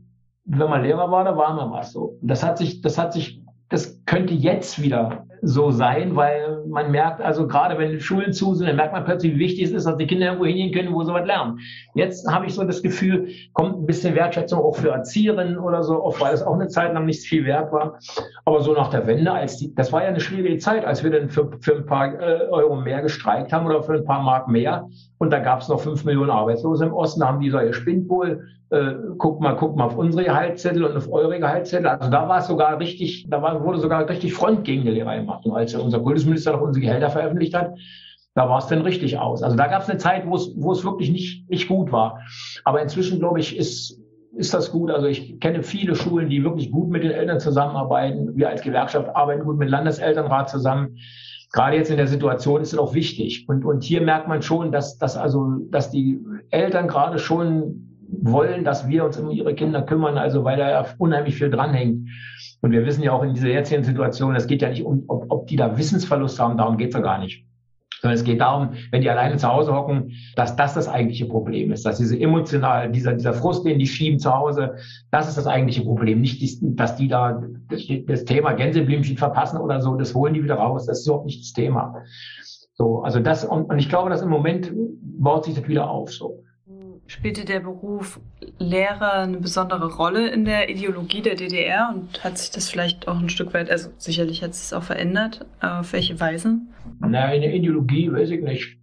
wenn man Lehrer war, da war man was so. Das hat sich, das hat sich das könnte jetzt wieder so sein, weil man merkt, also gerade wenn Schulen zu sind, dann merkt man plötzlich, wie wichtig es ist, dass die Kinder irgendwo hingehen können, wo sie was lernen. Jetzt habe ich so das Gefühl, kommt ein bisschen Wertschätzung auch für Erzieherinnen oder so, auch weil es auch eine Zeit lang nicht viel wert war. Aber so nach der Wende, als die, das war ja eine schwierige Zeit, als wir dann für, für ein paar äh, Euro mehr gestreikt haben oder für ein paar Mark mehr. Und da gab es noch fünf Millionen Arbeitslose im Osten, da haben die so ihr spinnt wohl, äh, guck mal, guck mal auf unsere Gehaltszettel und auf eure Gehaltszettel. Also da war es sogar richtig, da war, wurde sogar richtig Front gegen die Lehrer gemacht. Und als unser Kultusminister noch unsere Gehälter veröffentlicht hat, da war es dann richtig aus. Also da gab es eine Zeit, wo es, wo es wirklich nicht, nicht gut war. Aber inzwischen, glaube ich, ist, ist das gut. Also ich kenne viele Schulen, die wirklich gut mit den Eltern zusammenarbeiten. Wir als Gewerkschaft arbeiten gut mit Landeselternrat zusammen. Gerade jetzt in der Situation ist es auch wichtig. Und, und hier merkt man schon, dass, dass also, dass die Eltern gerade schon wollen, dass wir uns um ihre Kinder kümmern, also weil da ja unheimlich viel dranhängt. Und wir wissen ja auch in dieser jetzigen Situation, es geht ja nicht um, ob, ob die da Wissensverlust haben, darum geht es ja gar nicht. Sondern es geht darum, wenn die alleine zu Hause hocken, dass das das eigentliche Problem ist, dass diese emotional, dieser, dieser Frust, den die schieben zu Hause, das ist das eigentliche Problem. Nicht, dass die da das, das Thema Gänseblümchen verpassen oder so, das holen die wieder raus, das ist überhaupt nicht das Thema. So, also das, und, und ich glaube, dass im Moment baut sich das wieder auf, so. Spielte der Beruf Lehrer eine besondere Rolle in der Ideologie der DDR und hat sich das vielleicht auch ein Stück weit, also sicherlich hat sich es auch verändert, auf welche Weise? Nein, Ideologie weiß ich nicht.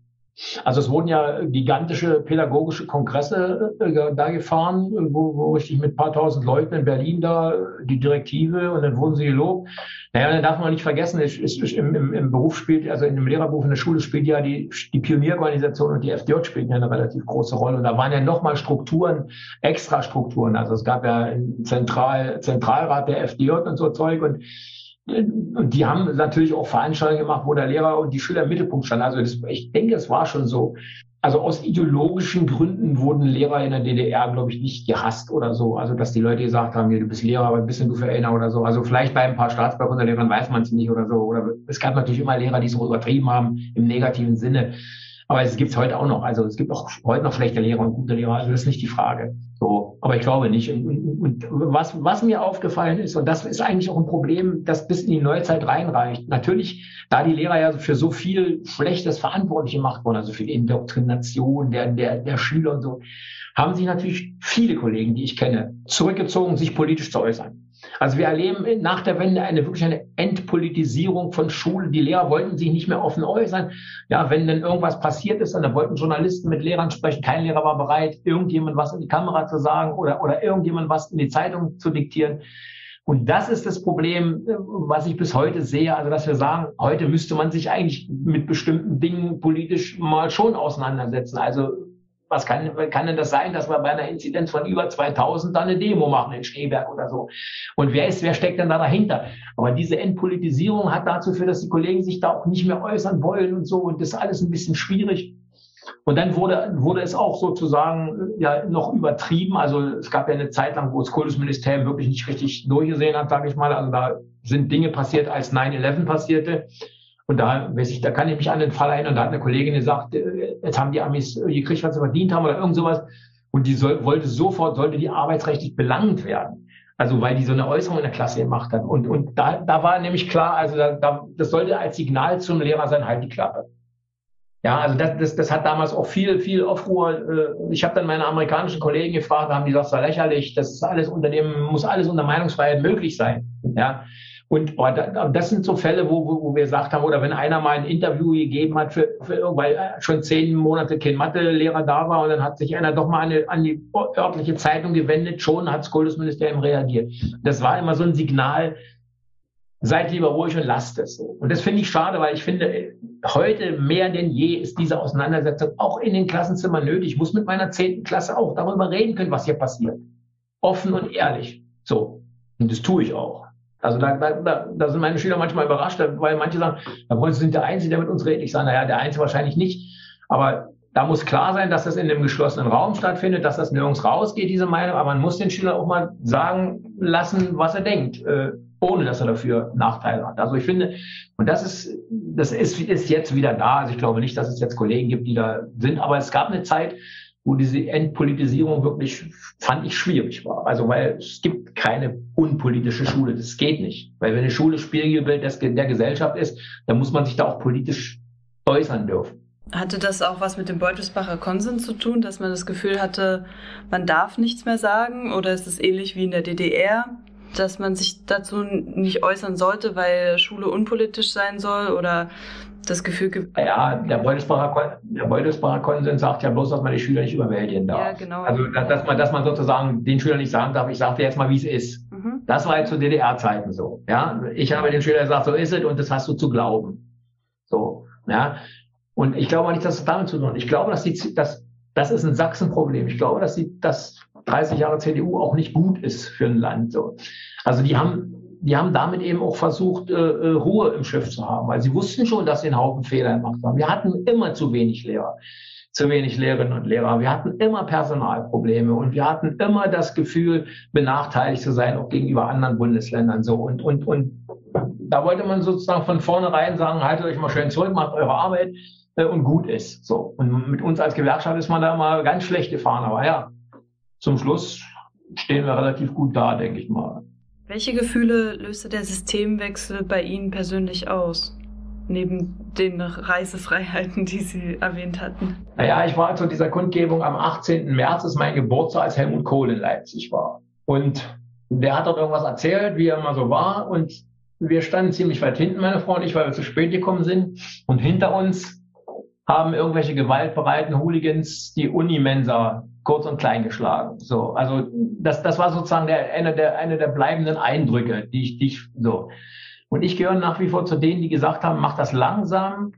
Also es wurden ja gigantische pädagogische Kongresse äh, da gefahren, wo, wo richtig mit ein paar tausend Leuten in Berlin da die Direktive und dann wurden sie gelobt. Naja, dann darf man nicht vergessen, es, es, im, im, im Beruf spielt, also in dem Lehrerberuf in der Schule spielt ja die, die Pionierorganisation und die FDJ spielen ja eine relativ große Rolle. Und da waren ja nochmal Strukturen, Extrastrukturen. Also es gab ja einen Zentral, Zentralrat der FDJ und so Zeug und die haben natürlich auch Veranstaltungen gemacht, wo der Lehrer und die Schüler im Mittelpunkt standen. Also das, ich denke, es war schon so. Also aus ideologischen Gründen wurden Lehrer in der DDR, glaube ich, nicht gehasst oder so. Also dass die Leute gesagt haben, du bist Lehrer, aber ein bisschen du für oder so. Also vielleicht bei ein paar Staatsbürgerlehrern weiß man es nicht oder so. Oder es gab natürlich immer Lehrer, die es so übertrieben haben im negativen Sinne. Aber es gibt es heute auch noch. Also es gibt auch heute noch schlechte Lehrer und gute Lehrer. Also das ist nicht die Frage. So, aber ich glaube nicht. Und, und, und was, was mir aufgefallen ist, und das ist eigentlich auch ein Problem, das bis in die Neuzeit reinreicht. Natürlich, da die Lehrer ja für so viel Schlechtes verantwortlich gemacht wurden, also für die Indoktrination der, der, der Schüler und so, haben sich natürlich viele Kollegen, die ich kenne, zurückgezogen, sich politisch zu äußern. Also wir erleben nach der Wende eine wirklich eine Entpolitisierung von Schule. Die Lehrer wollten sich nicht mehr offen äußern. Ja, wenn denn irgendwas passiert ist, dann wollten Journalisten mit Lehrern sprechen. Kein Lehrer war bereit, irgendjemand was in die Kamera zu sagen oder, oder irgendjemand was in die Zeitung zu diktieren. Und das ist das Problem, was ich bis heute sehe. Also, dass wir sagen, heute müsste man sich eigentlich mit bestimmten Dingen politisch mal schon auseinandersetzen. Also, was kann, kann denn das sein, dass wir bei einer Inzidenz von über 2000 dann eine Demo machen in Schneeberg oder so? Und wer ist, wer steckt denn da dahinter? Aber diese Entpolitisierung hat dazu geführt, dass die Kollegen sich da auch nicht mehr äußern wollen und so. Und das ist alles ein bisschen schwierig. Und dann wurde, wurde es auch sozusagen ja noch übertrieben. Also es gab ja eine Zeit lang, wo das Kultusministerium wirklich nicht richtig durchgesehen hat, sage ich mal. Also da sind Dinge passiert, als 9-11 passierte. Und da, ich, da kann ich mich an den Fall erinnern, da hat eine Kollegin gesagt, äh, jetzt haben die Amis gekriegt, was sie verdient haben oder irgend sowas. Und die soll, wollte sofort, sollte die arbeitsrechtlich belangt werden. Also weil die so eine Äußerung in der Klasse gemacht hat. Und, und da, da war nämlich klar, also da, da, das sollte als Signal zum Lehrer sein, halt die Klappe. Ja, also das, das, das hat damals auch viel, viel Aufruhr. Äh, ich habe dann meine amerikanischen Kollegen gefragt, haben die gesagt, das war lächerlich, das ist alles unter dem, muss alles unter Meinungsfreiheit möglich sein. Ja. Und oh, das sind so Fälle, wo, wo, wir gesagt haben, oder wenn einer mal ein Interview gegeben hat, für, für, weil schon zehn Monate kein Mathelehrer da war und dann hat sich einer doch mal an die, an die örtliche Zeitung gewendet, schon hat das Kultusministerium reagiert. Das war immer so ein Signal, seid lieber ruhig und lasst es so. Und das finde ich schade, weil ich finde, heute mehr denn je ist diese Auseinandersetzung auch in den Klassenzimmern nötig. Ich muss mit meiner zehnten Klasse auch darüber reden können, was hier passiert. Offen und ehrlich. So. Und das tue ich auch. Also da, da, da sind meine Schüler manchmal überrascht, weil manche sagen, Herr Preuß, Sie sind der Einzige, der mit uns redet. Ich sage, naja, der Einzige wahrscheinlich nicht. Aber da muss klar sein, dass das in einem geschlossenen Raum stattfindet, dass das nirgends rausgeht, diese Meinung. Aber man muss den Schüler auch mal sagen lassen, was er denkt, äh, ohne dass er dafür Nachteile hat. Also ich finde, und das ist, das ist, ist jetzt wieder da. Also ich glaube nicht, dass es jetzt Kollegen gibt, die da sind. Aber es gab eine Zeit, wo diese Entpolitisierung wirklich, fand ich, schwierig war. Also weil es gibt keine unpolitische Schule, das geht nicht. Weil wenn eine Schule Spiegelbild der Gesellschaft ist, dann muss man sich da auch politisch äußern dürfen. Hatte das auch was mit dem Beutelsbacher Konsens zu tun, dass man das Gefühl hatte, man darf nichts mehr sagen? Oder ist es ähnlich wie in der DDR, dass man sich dazu nicht äußern sollte, weil Schule unpolitisch sein soll? Oder das Gefühl. Ja, der Beutelsbacher, der Beutelsbacher Konsens sagt ja bloß, dass man die Schüler nicht überwältigen darf. Ja, genau. Also, dass man, dass man sozusagen den Schülern nicht sagen darf, ich sage dir jetzt mal, wie es ist. Mhm. Das war jetzt zu DDR-Zeiten so. Ja, ich habe den Schülern gesagt, so ist es und das hast du zu glauben. So, ja. Und ich glaube nicht, dass es damit zu tun hat. Ich glaube, dass die, dass, das ist ein Sachsen-Problem. Ich glaube, dass die, dass 30 Jahre CDU auch nicht gut ist für ein Land. So. Also die haben die haben damit eben auch versucht, äh, äh, Ruhe im Schiff zu haben, weil sie wussten schon, dass sie einen Haufen Fehler gemacht haben. Wir hatten immer zu wenig Lehrer, zu wenig Lehrerinnen und Lehrer. Wir hatten immer Personalprobleme und wir hatten immer das Gefühl, benachteiligt zu sein, auch gegenüber anderen Bundesländern so. Und, und, und da wollte man sozusagen von vornherein sagen, haltet euch mal schön zurück, macht eure Arbeit äh, und gut ist. So. Und mit uns als Gewerkschaft ist man da mal ganz schlecht gefahren. Aber ja, zum Schluss stehen wir relativ gut da, denke ich mal. Welche Gefühle löste der Systemwechsel bei Ihnen persönlich aus? Neben den Reisefreiheiten, die Sie erwähnt hatten. Naja, ich war zu dieser Kundgebung am 18. März, ist mein Geburtstag, als Helmut Kohl in Leipzig war. Und der hat dort irgendwas erzählt, wie er immer so war. Und wir standen ziemlich weit hinten, meine Frau und ich, weil wir zu spät gekommen sind. Und hinter uns haben irgendwelche gewaltbereiten Hooligans die Unimensa kurz und klein geschlagen. So, also das, das war sozusagen der, eine der, eine der bleibenden Eindrücke, die ich, die ich so. Und ich gehöre nach wie vor zu denen, die gesagt haben, mach das langsam,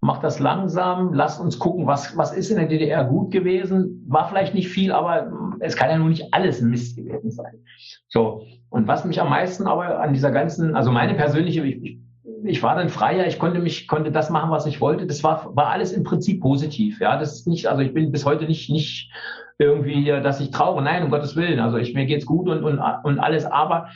mach das langsam, lass uns gucken, was, was ist in der DDR gut gewesen. War vielleicht nicht viel, aber es kann ja nur nicht alles Mist gewesen sein. So. Und was mich am meisten aber an dieser ganzen, also meine persönliche, ich, ich war dann freier, ich konnte mich, konnte das machen, was ich wollte. Das war, war alles im Prinzip positiv. Ja, das ist nicht, also ich bin bis heute nicht, nicht irgendwie, dass ich trauere. Nein, um Gottes Willen. Also ich, mir geht's gut und, und, und alles. Aber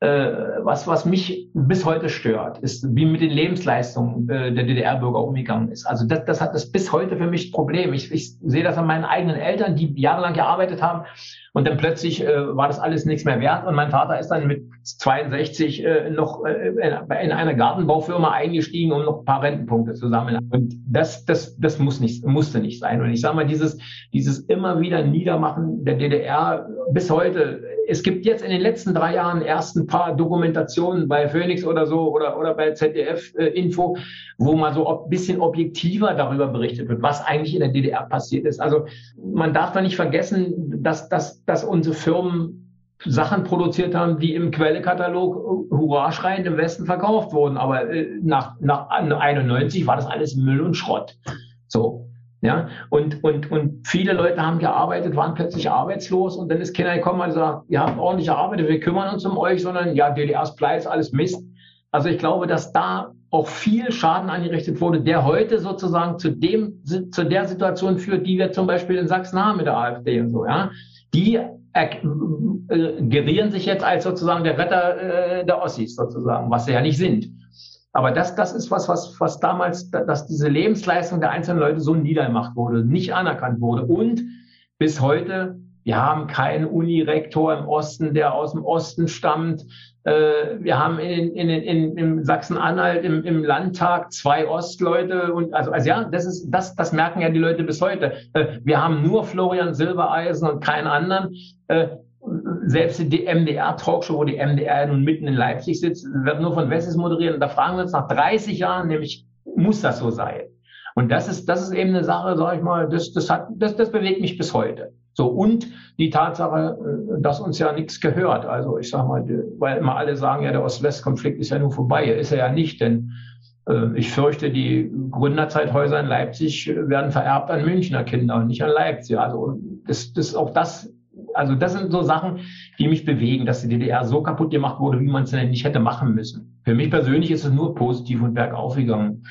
was, was mich bis heute stört, ist, wie mit den Lebensleistungen äh, der DDR-Bürger umgegangen ist. Also das, das hat das bis heute für mich Problem. Ich, ich sehe das an meinen eigenen Eltern, die jahrelang gearbeitet haben und dann plötzlich äh, war das alles nichts mehr wert und mein Vater ist dann mit 62 äh, noch äh, in einer Gartenbaufirma eingestiegen, um noch ein paar Rentenpunkte zu sammeln. Und das, das, das muss nicht, musste nicht sein. Und ich sage mal, dieses, dieses immer wieder Niedermachen der DDR bis heute es gibt jetzt in den letzten drei Jahren erst ein paar Dokumentationen bei Phoenix oder so oder, oder bei ZDF äh, Info, wo mal so ein bisschen objektiver darüber berichtet wird, was eigentlich in der DDR passiert ist. Also man darf da nicht vergessen, dass, dass, dass unsere Firmen Sachen produziert haben, die im Quellekatalog hurra schreiend im Westen verkauft wurden. Aber äh, nach, nach 91 war das alles Müll und Schrott. So. Ja, und, und, und viele Leute haben gearbeitet, waren plötzlich arbeitslos und dann ist keiner gekommen und gesagt, ihr habt ordentlich gearbeitet, wir kümmern uns um euch, sondern ja, DDRs Pleits, alles Mist. Also ich glaube, dass da auch viel Schaden angerichtet wurde, der heute sozusagen zu dem, zu der Situation führt, die wir zum Beispiel in Sachsen haben mit der AfD und so, ja. Die äh, gerieren sich jetzt als sozusagen der Retter äh, der Ossis sozusagen, was sie ja nicht sind. Aber das, das ist was, was, was damals, dass diese Lebensleistung der einzelnen Leute so niedergemacht wurde, nicht anerkannt wurde. Und bis heute, wir haben keinen Unirektor im Osten, der aus dem Osten stammt. Äh, wir haben in, in, in, in Sachsen-Anhalt im, im Landtag zwei Ostleute und also, also ja, das ist das, das merken ja die Leute bis heute. Äh, wir haben nur Florian Silbereisen und keinen anderen. Selbst die MDR-Talkshow, wo die MDR nun mitten in Leipzig sitzt, wird nur von Wessis moderiert. Und da fragen wir uns nach 30 Jahren nämlich, muss das so sein? Und das ist, das ist eben eine Sache, sage ich mal, das, das, hat, das, das bewegt mich bis heute. So, und die Tatsache, äh, dass uns ja nichts gehört. Also ich sage mal, weil immer alle sagen, ja, der Ost-West-Konflikt ist ja nur vorbei. Ist er ja nicht, denn äh, ich fürchte, die Gründerzeithäuser in Leipzig werden vererbt an Münchner Kinder und nicht an Leipzig. Also das, das auch das, also das sind so Sachen, die mich bewegen, dass die DDR so kaputt gemacht wurde, wie man es denn nicht hätte machen müssen. Für mich persönlich ist es nur positiv und bergauf gegangen.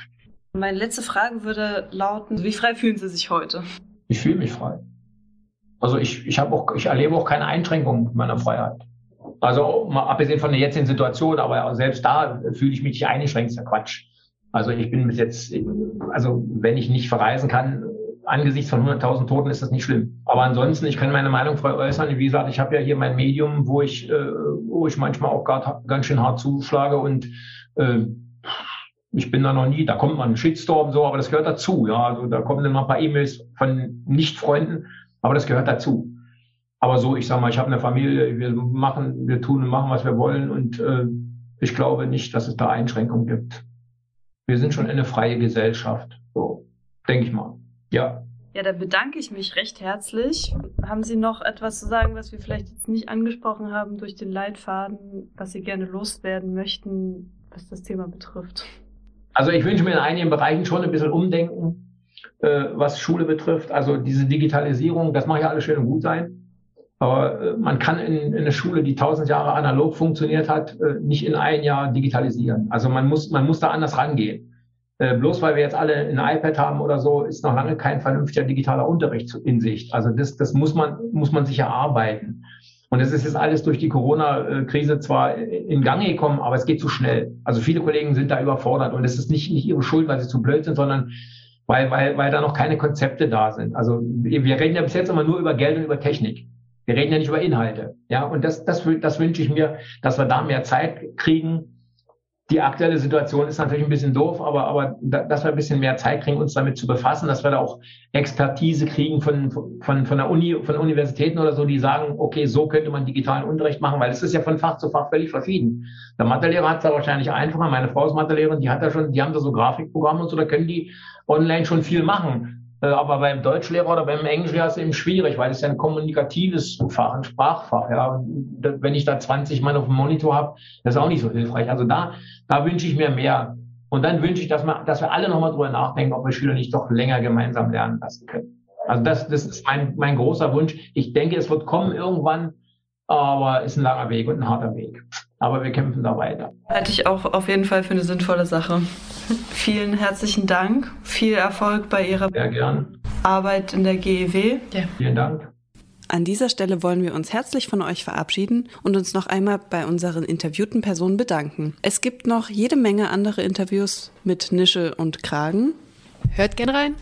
Meine letzte Frage würde lauten, wie frei fühlen Sie sich heute? Ich fühle mich frei. Also ich, ich habe auch, ich erlebe auch keine Einschränkung meiner Freiheit. Also mal abgesehen von der jetzigen Situation, aber selbst da fühle ich mich nicht eingeschränkt, ist ja Quatsch. Also ich bin bis jetzt, also wenn ich nicht verreisen kann, angesichts von 100.000 Toten ist das nicht schlimm. Aber ansonsten, ich kann meine Meinung frei äußern. Wie gesagt, ich habe ja hier mein Medium, wo ich, äh, wo ich manchmal auch gar, ganz schön hart zuschlage und äh, ich bin da noch nie, da kommt mal ein Shitstorm so, aber das gehört dazu. Ja, also da kommen dann mal ein paar E-Mails von Nicht-Freunden, aber das gehört dazu. Aber so, ich sag mal, ich habe eine Familie, wir machen, wir tun und machen, was wir wollen und äh, ich glaube nicht, dass es da Einschränkungen gibt wir sind schon eine freie Gesellschaft. So, denke ich mal. Ja. Ja, da bedanke ich mich recht herzlich. Haben Sie noch etwas zu sagen, was wir vielleicht jetzt nicht angesprochen haben durch den Leitfaden, was Sie gerne loswerden möchten, was das Thema betrifft? Also ich wünsche mir in einigen Bereichen schon ein bisschen Umdenken, äh, was Schule betrifft. Also diese Digitalisierung, das mag ja alles schön und gut sein. Aber äh, man kann in, in eine Schule, die tausend Jahre analog funktioniert hat, äh, nicht in ein Jahr digitalisieren. Also man muss, man muss da anders rangehen. Äh, bloß weil wir jetzt alle ein iPad haben oder so, ist noch lange kein vernünftiger digitaler Unterricht in Sicht. Also das, das muss man, muss man sich erarbeiten. Und es ist jetzt alles durch die Corona-Krise zwar in Gang gekommen, aber es geht zu schnell. Also viele Kollegen sind da überfordert und es ist nicht, nicht ihre Schuld, weil sie zu blöd sind, sondern weil, weil, weil da noch keine Konzepte da sind. Also wir reden ja bis jetzt immer nur über Geld und über Technik. Wir reden ja nicht über Inhalte. Ja, und das, das, das wünsche ich mir, dass wir da mehr Zeit kriegen. Die aktuelle Situation ist natürlich ein bisschen doof, aber, aber dass wir ein bisschen mehr Zeit kriegen, uns damit zu befassen, dass wir da auch Expertise kriegen von, von, von der Uni, von Universitäten oder so, die sagen, okay, so könnte man digitalen Unterricht machen, weil es ist ja von Fach zu Fach völlig verschieden. Der Mathelehrer hat es da wahrscheinlich einfacher. Meine Frau ist Mathelehrerin, die hat da schon, die haben da so Grafikprogramme und so, da können die online schon viel machen. Äh, aber beim Deutschlehrer oder beim Englischlehrer ist es eben schwierig, weil es ja ein kommunikatives Fach, ein Sprachfach. Ja. Wenn ich da 20 Mann auf dem Monitor habe, das ist auch nicht so hilfreich. Also da, da wünsche ich mir mehr. Und dann wünsche ich, dass wir, dass wir alle nochmal drüber nachdenken, ob wir Schüler nicht doch länger gemeinsam lernen lassen können. Also das, das ist mein, mein großer Wunsch. Ich denke, es wird kommen irgendwann, aber ist ein langer Weg und ein harter Weg. Aber wir kämpfen da weiter. Halte ich auch auf jeden Fall für eine sinnvolle Sache. (laughs) Vielen herzlichen Dank. Viel Erfolg bei Ihrer Arbeit in der GEW. Ja. Vielen Dank. An dieser Stelle wollen wir uns herzlich von euch verabschieden und uns noch einmal bei unseren interviewten Personen bedanken. Es gibt noch jede Menge andere Interviews mit Nische und Kragen. Hört gern rein.